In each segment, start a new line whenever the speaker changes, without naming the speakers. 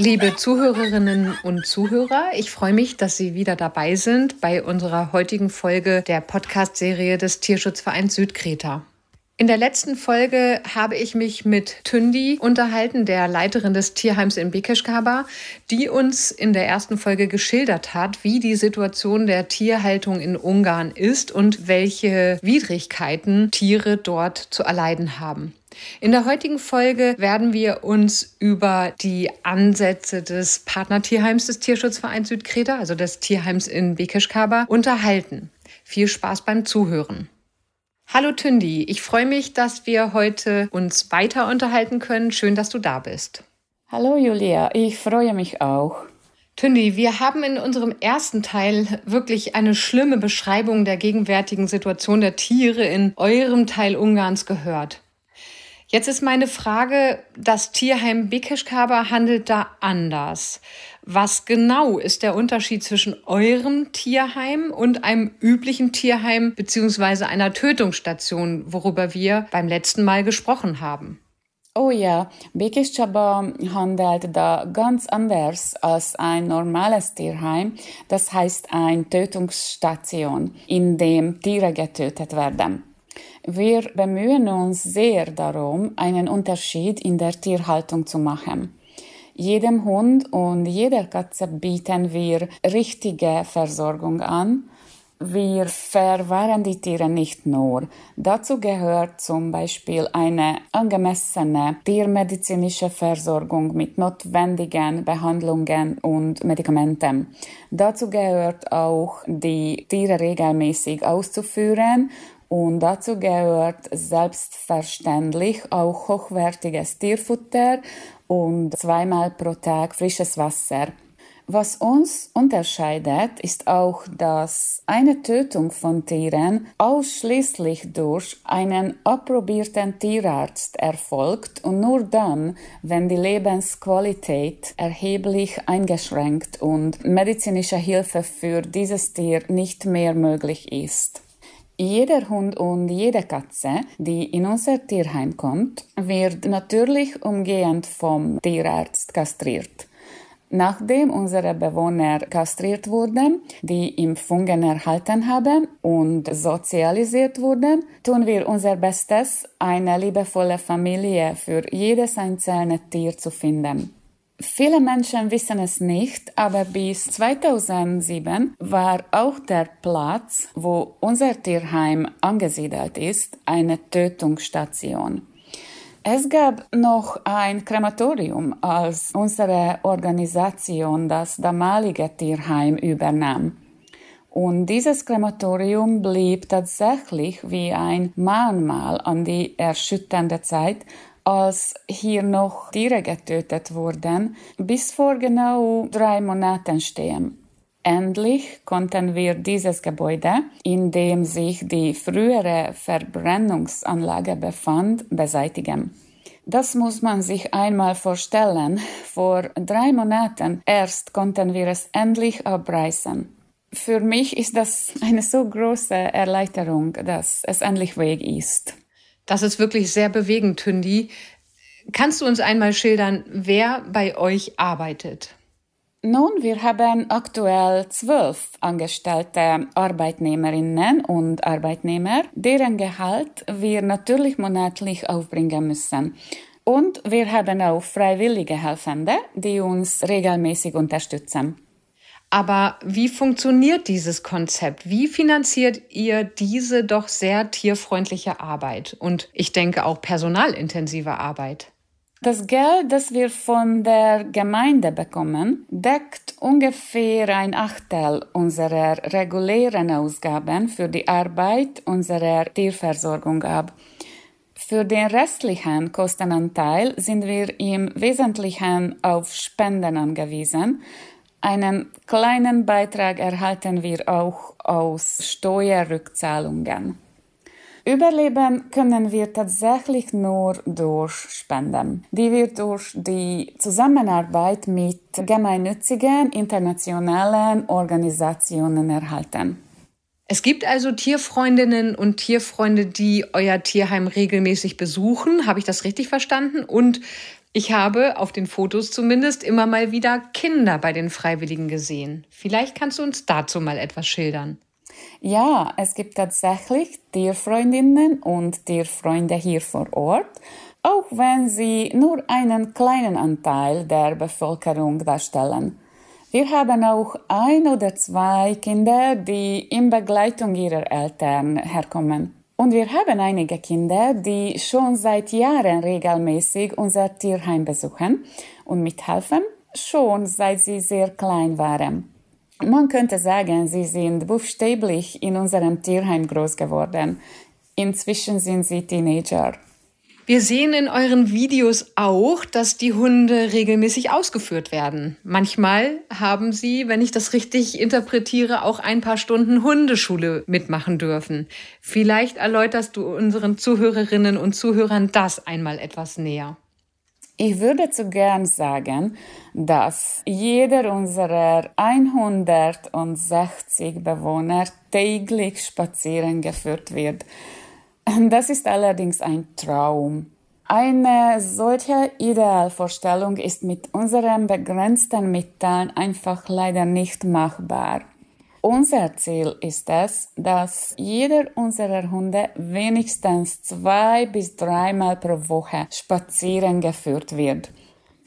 Liebe Zuhörerinnen und Zuhörer, ich freue mich, dass Sie wieder dabei sind bei unserer heutigen Folge der Podcast-Serie des Tierschutzvereins Südkreta. In der letzten Folge habe ich mich mit Tündi unterhalten, der Leiterin des Tierheims in Bekeschkaba, die uns in der ersten Folge geschildert hat, wie die Situation der Tierhaltung in Ungarn ist und welche Widrigkeiten Tiere dort zu erleiden haben. In der heutigen Folge werden wir uns über die Ansätze des Partnertierheims des Tierschutzvereins Südkreta, also des Tierheims in Bekeschkaba, unterhalten. Viel Spaß beim Zuhören. Hallo Tündi, ich freue mich, dass wir heute uns weiter unterhalten können. Schön, dass du da bist.
Hallo Julia, ich freue mich auch.
Tündi, wir haben in unserem ersten Teil wirklich eine schlimme Beschreibung der gegenwärtigen Situation der Tiere in eurem Teil Ungarns gehört. Jetzt ist meine Frage, das Tierheim Bekeschkaba handelt da anders. Was genau ist der Unterschied zwischen eurem Tierheim und einem üblichen Tierheim beziehungsweise einer Tötungsstation, worüber wir beim letzten Mal gesprochen haben?
Oh ja, Bekeschkaba handelt da ganz anders als ein normales Tierheim, das heißt eine Tötungsstation, in dem Tiere getötet werden. Wir bemühen uns sehr darum, einen Unterschied in der Tierhaltung zu machen. Jedem Hund und jeder Katze bieten wir richtige Versorgung an. Wir verwahren die Tiere nicht nur. Dazu gehört zum Beispiel eine angemessene tiermedizinische Versorgung mit notwendigen Behandlungen und Medikamenten. Dazu gehört auch, die Tiere regelmäßig auszuführen und dazu gehört selbstverständlich auch hochwertiges Tierfutter und zweimal pro Tag frisches Wasser. Was uns unterscheidet, ist auch, dass eine Tötung von Tieren ausschließlich durch einen approbierten Tierarzt erfolgt und nur dann, wenn die Lebensqualität erheblich eingeschränkt und medizinische Hilfe für dieses Tier nicht mehr möglich ist. Jeder Hund und jede Katze, die in unser Tierheim kommt, wird natürlich umgehend vom Tierarzt kastriert. Nachdem unsere Bewohner kastriert wurden, die Impfungen erhalten haben und sozialisiert wurden, tun wir unser Bestes, eine liebevolle Familie für jedes einzelne Tier zu finden. Viele Menschen wissen es nicht, aber bis 2007 war auch der Platz, wo unser Tierheim angesiedelt ist, eine Tötungsstation. Es gab noch ein Krematorium, als unsere Organisation das damalige Tierheim übernahm. Und dieses Krematorium blieb tatsächlich wie ein Mahnmal an die erschütternde Zeit, als hier noch Tiere getötet wurden, bis vor genau drei Monaten stehen. Endlich konnten wir dieses Gebäude, in dem sich die frühere Verbrennungsanlage befand, beseitigen. Das muss man sich einmal vorstellen. Vor drei Monaten erst konnten wir es endlich abreißen. Für mich ist das eine so große Erleichterung, dass es endlich weg ist.
Das ist wirklich sehr bewegend, Tündi. Kannst du uns einmal schildern, wer bei euch arbeitet?
Nun, wir haben aktuell zwölf angestellte Arbeitnehmerinnen und Arbeitnehmer, deren Gehalt wir natürlich monatlich aufbringen müssen. Und wir haben auch freiwillige Helfende, die uns regelmäßig unterstützen.
Aber wie funktioniert dieses Konzept? Wie finanziert ihr diese doch sehr tierfreundliche Arbeit und ich denke auch personalintensive Arbeit?
Das Geld, das wir von der Gemeinde bekommen, deckt ungefähr ein Achtel unserer regulären Ausgaben für die Arbeit unserer Tierversorgung ab. Für den restlichen Kostenanteil sind wir im Wesentlichen auf Spenden angewiesen, einen kleinen Beitrag erhalten wir auch aus Steuerrückzahlungen. Überleben können wir tatsächlich nur durch Spenden, die wir durch die Zusammenarbeit mit gemeinnützigen internationalen Organisationen erhalten.
Es gibt also Tierfreundinnen und Tierfreunde, die euer Tierheim regelmäßig besuchen. Habe ich das richtig verstanden? Und ich habe auf den Fotos zumindest immer mal wieder Kinder bei den Freiwilligen gesehen. Vielleicht kannst du uns dazu mal etwas schildern.
Ja, es gibt tatsächlich Tierfreundinnen und Tierfreunde hier vor Ort, auch wenn sie nur einen kleinen Anteil der Bevölkerung darstellen. Wir haben auch ein oder zwei Kinder, die in Begleitung ihrer Eltern herkommen. Und wir haben einige Kinder, die schon seit Jahren regelmäßig unser Tierheim besuchen und mithelfen, schon seit sie sehr klein waren. Man könnte sagen, sie sind buchstäblich in unserem Tierheim groß geworden. Inzwischen sind sie Teenager.
Wir sehen in euren Videos auch, dass die Hunde regelmäßig ausgeführt werden. Manchmal haben sie, wenn ich das richtig interpretiere, auch ein paar Stunden Hundeschule mitmachen dürfen. Vielleicht erläuterst du unseren Zuhörerinnen und Zuhörern das einmal etwas näher.
Ich würde zu gern sagen, dass jeder unserer 160 Bewohner täglich spazieren geführt wird. Das ist allerdings ein Traum. Eine solche Idealvorstellung ist mit unseren begrenzten Mitteln einfach leider nicht machbar. Unser Ziel ist es, dass jeder unserer Hunde wenigstens zwei bis dreimal pro Woche spazieren geführt wird.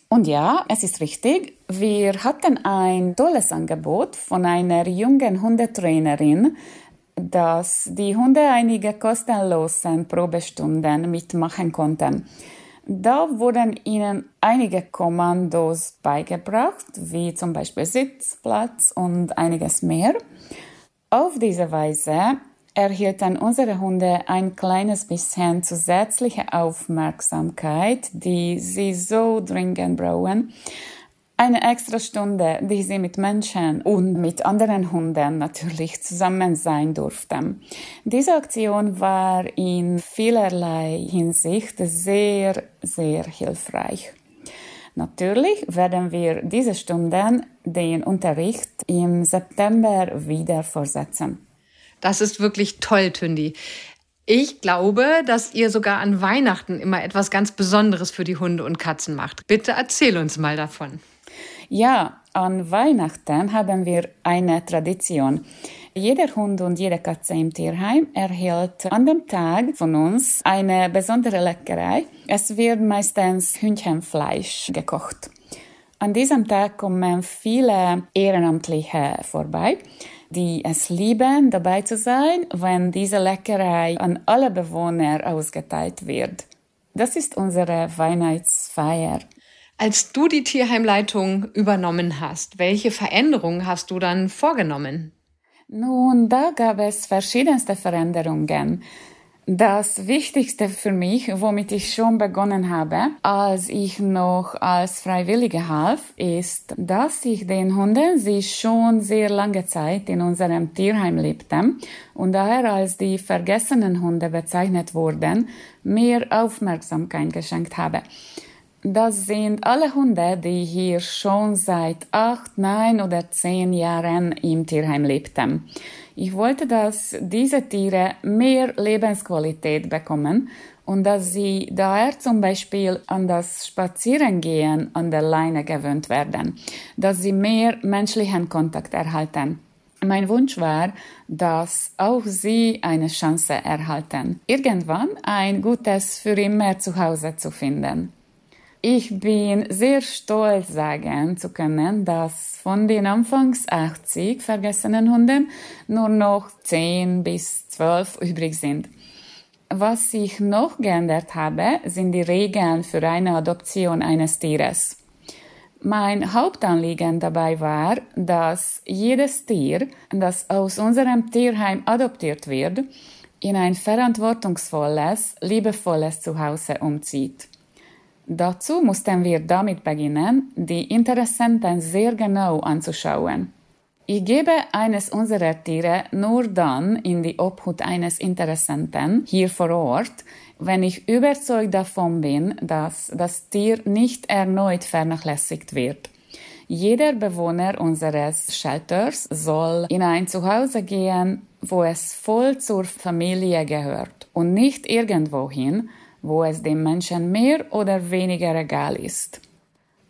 Und ja, es ist richtig, wir hatten ein tolles Angebot von einer jungen Hundetrainerin, dass die Hunde einige kostenlose Probestunden mitmachen konnten. Da wurden ihnen einige Kommandos beigebracht, wie zum Beispiel Sitz, Platz und einiges mehr. Auf diese Weise erhielten unsere Hunde ein kleines bisschen zusätzliche Aufmerksamkeit, die sie so dringend brauchen, eine extra Stunde, die sie mit Menschen und mit anderen Hunden natürlich zusammen sein durften. Diese Aktion war in vielerlei Hinsicht sehr, sehr hilfreich. Natürlich werden wir diese Stunden den Unterricht im September wieder fortsetzen.
Das ist wirklich toll, Tündi. Ich glaube, dass ihr sogar an Weihnachten immer etwas ganz Besonderes für die Hunde und Katzen macht. Bitte erzähl uns mal davon.
Ja, an Weihnachten haben wir eine Tradition. Jeder Hund und jede Katze im Tierheim erhält an dem Tag von uns eine besondere Leckerei. Es wird meistens Hühnchenfleisch gekocht. An diesem Tag kommen viele Ehrenamtliche vorbei, die es lieben, dabei zu sein, wenn diese Leckerei an alle Bewohner ausgeteilt wird. Das ist unsere Weihnachtsfeier.
Als du die Tierheimleitung übernommen hast, welche Veränderungen hast du dann vorgenommen?
Nun, da gab es verschiedenste Veränderungen. Das Wichtigste für mich, womit ich schon begonnen habe, als ich noch als Freiwillige half, ist, dass ich den Hunden, die schon sehr lange Zeit in unserem Tierheim lebten und daher als die vergessenen Hunde bezeichnet wurden, mehr Aufmerksamkeit geschenkt habe. Das sind alle Hunde, die hier schon seit acht, neun oder zehn Jahren im Tierheim lebten. Ich wollte, dass diese Tiere mehr Lebensqualität bekommen und dass sie daher zum Beispiel an das Spazierengehen an der Leine gewöhnt werden, dass sie mehr menschlichen Kontakt erhalten. Mein Wunsch war, dass auch sie eine Chance erhalten, irgendwann ein gutes für immer Zuhause zu finden. Ich bin sehr stolz sagen zu können, dass von den anfangs 80 vergessenen Hunden nur noch 10 bis 12 übrig sind. Was ich noch geändert habe, sind die Regeln für eine Adoption eines Tieres. Mein Hauptanliegen dabei war, dass jedes Tier, das aus unserem Tierheim adoptiert wird, in ein verantwortungsvolles, liebevolles Zuhause umzieht. Dazu mussten wir damit beginnen, die Interessenten sehr genau anzuschauen. Ich gebe eines unserer Tiere nur dann in die Obhut eines Interessenten hier vor Ort, wenn ich überzeugt davon bin, dass das Tier nicht erneut vernachlässigt wird. Jeder Bewohner unseres Shelters soll in ein Zuhause gehen, wo es voll zur Familie gehört und nicht irgendwohin, wo es dem Menschen mehr oder weniger egal ist.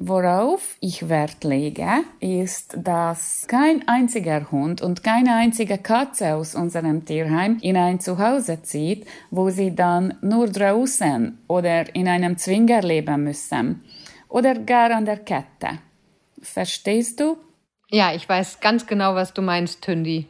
Worauf ich Wert lege, ist, dass kein einziger Hund und keine einzige Katze aus unserem Tierheim in ein Zuhause zieht, wo sie dann nur draußen oder in einem Zwinger leben müssen oder gar an der Kette. Verstehst du?
Ja, ich weiß ganz genau, was du meinst, Tündi.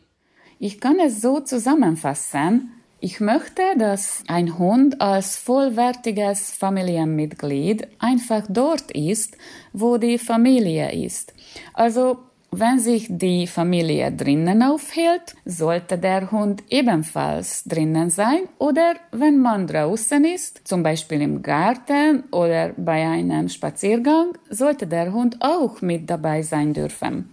Ich kann es so zusammenfassen. Ich möchte, dass ein Hund als vollwertiges Familienmitglied einfach dort ist, wo die Familie ist. Also wenn sich die Familie drinnen aufhält, sollte der Hund ebenfalls drinnen sein oder wenn man draußen ist, zum Beispiel im Garten oder bei einem Spaziergang, sollte der Hund auch mit dabei sein dürfen.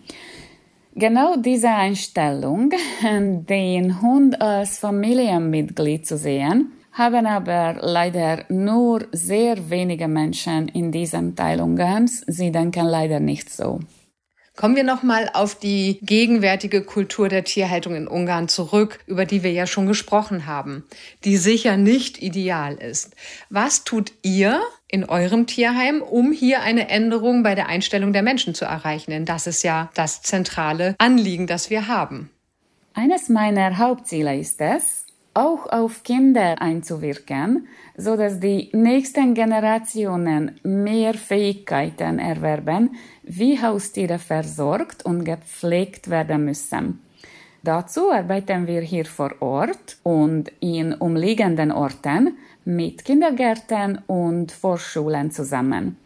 Genau diese Einstellung, den Hund als Familienmitglied zu sehen, haben aber leider nur sehr wenige Menschen in diesem Teil Ungarns. Sie denken leider nicht so.
Kommen wir nochmal auf die gegenwärtige Kultur der Tierhaltung in Ungarn zurück, über die wir ja schon gesprochen haben, die sicher nicht ideal ist. Was tut ihr in eurem Tierheim, um hier eine Änderung bei der Einstellung der Menschen zu erreichen? Denn das ist ja das zentrale Anliegen, das wir haben.
Eines meiner Hauptziele ist es, auch auf Kinder einzuwirken, so dass die nächsten Generationen mehr Fähigkeiten erwerben, wie Haustiere versorgt und gepflegt werden müssen. Dazu arbeiten wir hier vor Ort und in umliegenden Orten mit Kindergärten und Vorschulen zusammen.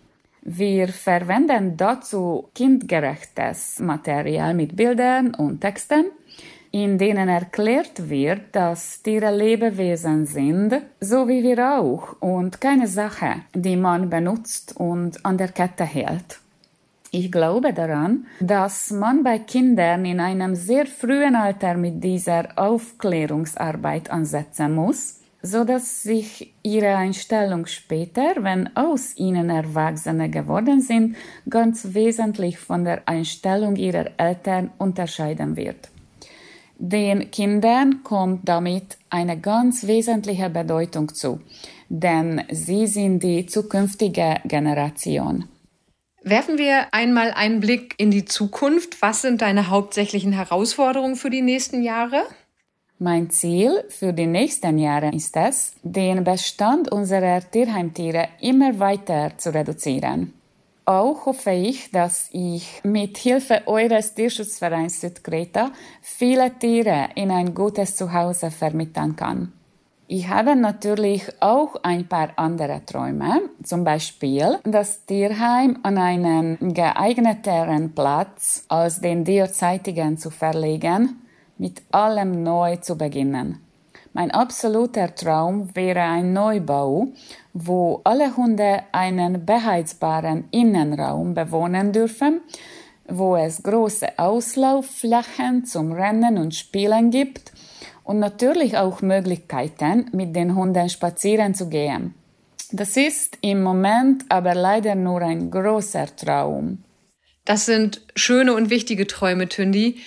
Wir verwenden dazu kindgerechtes Material mit Bildern und Texten in denen erklärt wird, dass Tiere Lebewesen sind, so wie wir auch, und keine Sache, die man benutzt und an der Kette hält. Ich glaube daran, dass man bei Kindern in einem sehr frühen Alter mit dieser Aufklärungsarbeit ansetzen muss, so dass sich ihre Einstellung später, wenn aus ihnen Erwachsene geworden sind, ganz wesentlich von der Einstellung ihrer Eltern unterscheiden wird. Den Kindern kommt damit eine ganz wesentliche Bedeutung zu, denn sie sind die zukünftige Generation.
Werfen wir einmal einen Blick in die Zukunft. Was sind deine hauptsächlichen Herausforderungen für die nächsten Jahre?
Mein Ziel für die nächsten Jahre ist es, den Bestand unserer Tierheimtiere immer weiter zu reduzieren. Auch hoffe ich, dass ich mit Hilfe eures Tierschutzvereins Südkreta viele Tiere in ein gutes Zuhause vermitteln kann. Ich habe natürlich auch ein paar andere Träume, zum Beispiel das Tierheim an einen geeigneteren Platz als den derzeitigen zu verlegen, mit allem neu zu beginnen. Mein absoluter Traum wäre ein Neubau, wo alle Hunde einen beheizbaren Innenraum bewohnen dürfen, wo es große Auslaufflächen zum Rennen und Spielen gibt und natürlich auch Möglichkeiten, mit den Hunden spazieren zu gehen. Das ist im Moment aber leider nur ein großer Traum.
Das sind schöne und wichtige Träume, Tündi.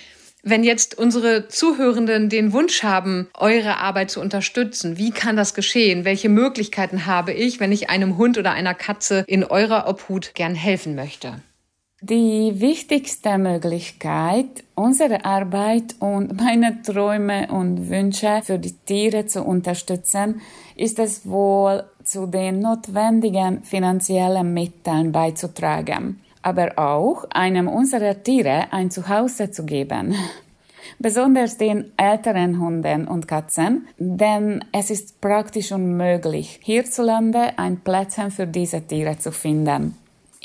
Wenn jetzt unsere Zuhörenden den Wunsch haben, eure Arbeit zu unterstützen, wie kann das geschehen? Welche Möglichkeiten habe ich, wenn ich einem Hund oder einer Katze in eurer Obhut gern helfen möchte?
Die wichtigste Möglichkeit, unsere Arbeit und meine Träume und Wünsche für die Tiere zu unterstützen, ist es wohl zu den notwendigen finanziellen Mitteln beizutragen aber auch einem unserer Tiere ein Zuhause zu geben. Besonders den älteren Hunden und Katzen, denn es ist praktisch unmöglich, hierzulande ein Plätzchen für diese Tiere zu finden.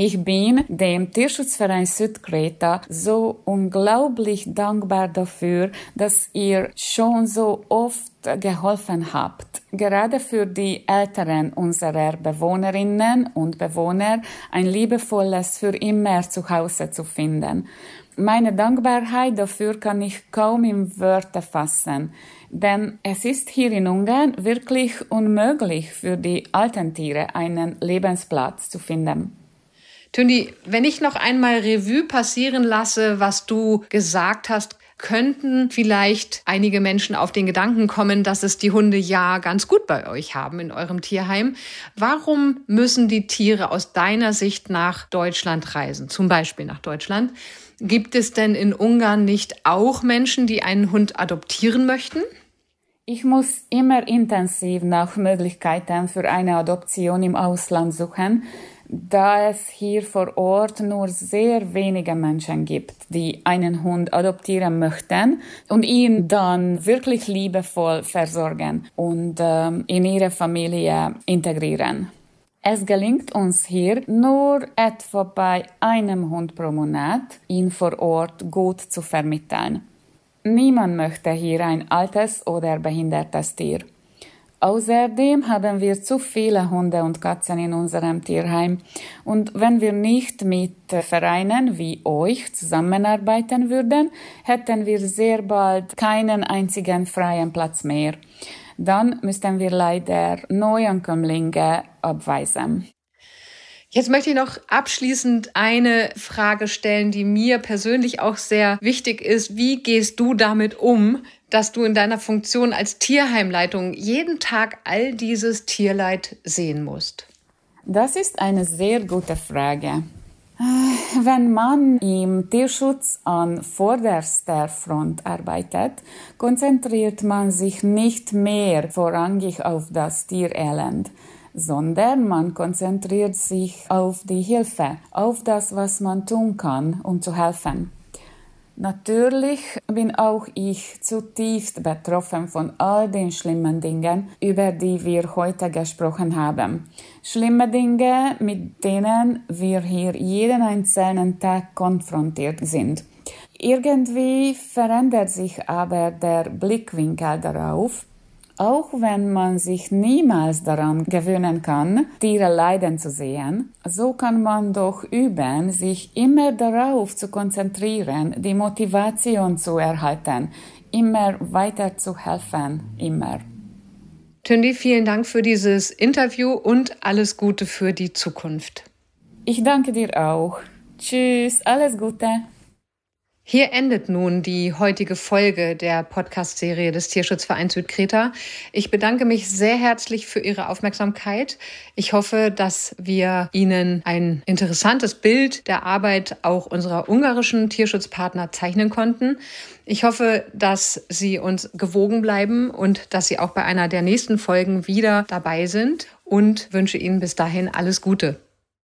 Ich bin dem Tierschutzverein Südkreta so unglaublich dankbar dafür, dass ihr schon so oft geholfen habt, gerade für die Älteren unserer Bewohnerinnen und Bewohner ein liebevolles für immer Zuhause zu finden. Meine Dankbarkeit dafür kann ich kaum in Wörter fassen, denn es ist hier in Ungarn wirklich unmöglich für die alten Tiere einen Lebensplatz zu finden.
Tündi, wenn ich noch einmal Revue passieren lasse, was du gesagt hast, könnten vielleicht einige Menschen auf den Gedanken kommen, dass es die Hunde ja ganz gut bei euch haben in eurem Tierheim. Warum müssen die Tiere aus deiner Sicht nach Deutschland reisen, zum Beispiel nach Deutschland? Gibt es denn in Ungarn nicht auch Menschen, die einen Hund adoptieren möchten?
Ich muss immer intensiv nach Möglichkeiten für eine Adoption im Ausland suchen, da es hier vor Ort nur sehr wenige Menschen gibt, die einen Hund adoptieren möchten und ihn dann wirklich liebevoll versorgen und ähm, in ihre Familie integrieren. Es gelingt uns hier nur etwa bei einem Hund pro Monat, ihn vor Ort gut zu vermitteln. Niemand möchte hier ein altes oder behindertes Tier. Außerdem haben wir zu viele Hunde und Katzen in unserem Tierheim. Und wenn wir nicht mit Vereinen wie euch zusammenarbeiten würden, hätten wir sehr bald keinen einzigen freien Platz mehr dann müssten wir leider Neuankömmlinge abweisen.
Jetzt möchte ich noch abschließend eine Frage stellen, die mir persönlich auch sehr wichtig ist. Wie gehst du damit um, dass du in deiner Funktion als Tierheimleitung jeden Tag all dieses Tierleid sehen musst?
Das ist eine sehr gute Frage. Wenn man im Tierschutz an vorderster Front arbeitet, konzentriert man sich nicht mehr vorrangig auf das Tierelend, sondern man konzentriert sich auf die Hilfe, auf das, was man tun kann, um zu helfen. Natürlich bin auch ich zutiefst betroffen von all den schlimmen Dingen, über die wir heute gesprochen haben. Schlimme Dinge, mit denen wir hier jeden einzelnen Tag konfrontiert sind. Irgendwie verändert sich aber der Blickwinkel darauf, auch wenn man sich niemals daran gewöhnen kann, Tiere leiden zu sehen, so kann man doch üben, sich immer darauf zu konzentrieren, die Motivation zu erhalten, immer weiter zu helfen, immer.
Tündi, vielen Dank für dieses Interview und alles Gute für die Zukunft.
Ich danke dir auch. Tschüss, alles Gute.
Hier endet nun die heutige Folge der Podcast-Serie des Tierschutzvereins Südkreta. Ich bedanke mich sehr herzlich für Ihre Aufmerksamkeit. Ich hoffe, dass wir Ihnen ein interessantes Bild der Arbeit auch unserer ungarischen Tierschutzpartner zeichnen konnten. Ich hoffe, dass Sie uns gewogen bleiben und dass Sie auch bei einer der nächsten Folgen wieder dabei sind und wünsche Ihnen bis dahin alles Gute.